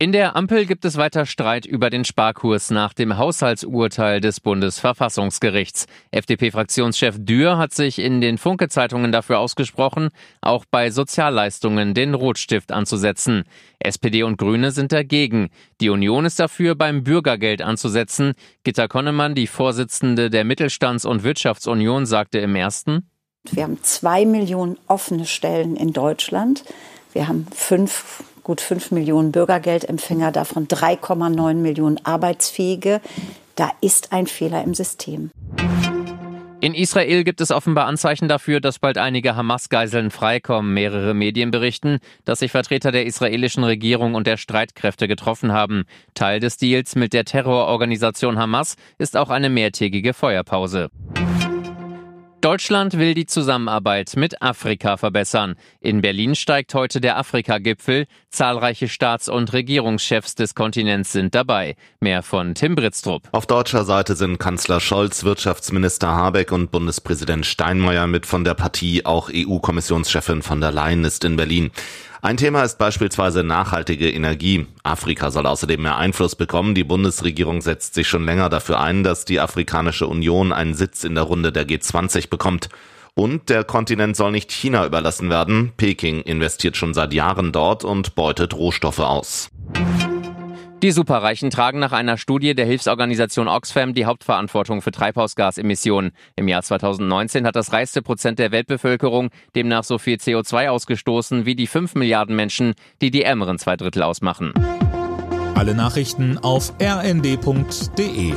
In der Ampel gibt es weiter Streit über den Sparkurs nach dem Haushaltsurteil des Bundesverfassungsgerichts. FDP-Fraktionschef Dürr hat sich in den Funke-Zeitungen dafür ausgesprochen, auch bei Sozialleistungen den Rotstift anzusetzen. SPD und Grüne sind dagegen. Die Union ist dafür, beim Bürgergeld anzusetzen. Gitta Konnemann, die Vorsitzende der Mittelstands- und Wirtschaftsunion, sagte im ersten, wir haben zwei Millionen offene Stellen in Deutschland. Wir haben fünf gut 5 Millionen Bürgergeldempfänger, davon 3,9 Millionen Arbeitsfähige. Da ist ein Fehler im System. In Israel gibt es offenbar Anzeichen dafür, dass bald einige Hamas-Geiseln freikommen. Mehrere Medien berichten, dass sich Vertreter der israelischen Regierung und der Streitkräfte getroffen haben. Teil des Deals mit der Terrororganisation Hamas ist auch eine mehrtägige Feuerpause. Deutschland will die Zusammenarbeit mit Afrika verbessern. In Berlin steigt heute der Afrika-Gipfel. Zahlreiche Staats- und Regierungschefs des Kontinents sind dabei. Mehr von Tim Britztrup. Auf deutscher Seite sind Kanzler Scholz, Wirtschaftsminister Habeck und Bundespräsident Steinmeier mit von der Partie. Auch EU-Kommissionschefin von der Leyen ist in Berlin. Ein Thema ist beispielsweise nachhaltige Energie. Afrika soll außerdem mehr Einfluss bekommen. Die Bundesregierung setzt sich schon länger dafür ein, dass die Afrikanische Union einen Sitz in der Runde der G20 bekommt. Und der Kontinent soll nicht China überlassen werden. Peking investiert schon seit Jahren dort und beutet Rohstoffe aus. Die Superreichen tragen nach einer Studie der Hilfsorganisation Oxfam die Hauptverantwortung für Treibhausgasemissionen. Im Jahr 2019 hat das reichste Prozent der Weltbevölkerung demnach so viel CO2 ausgestoßen wie die 5 Milliarden Menschen, die die ärmeren zwei Drittel ausmachen. Alle Nachrichten auf rnd.de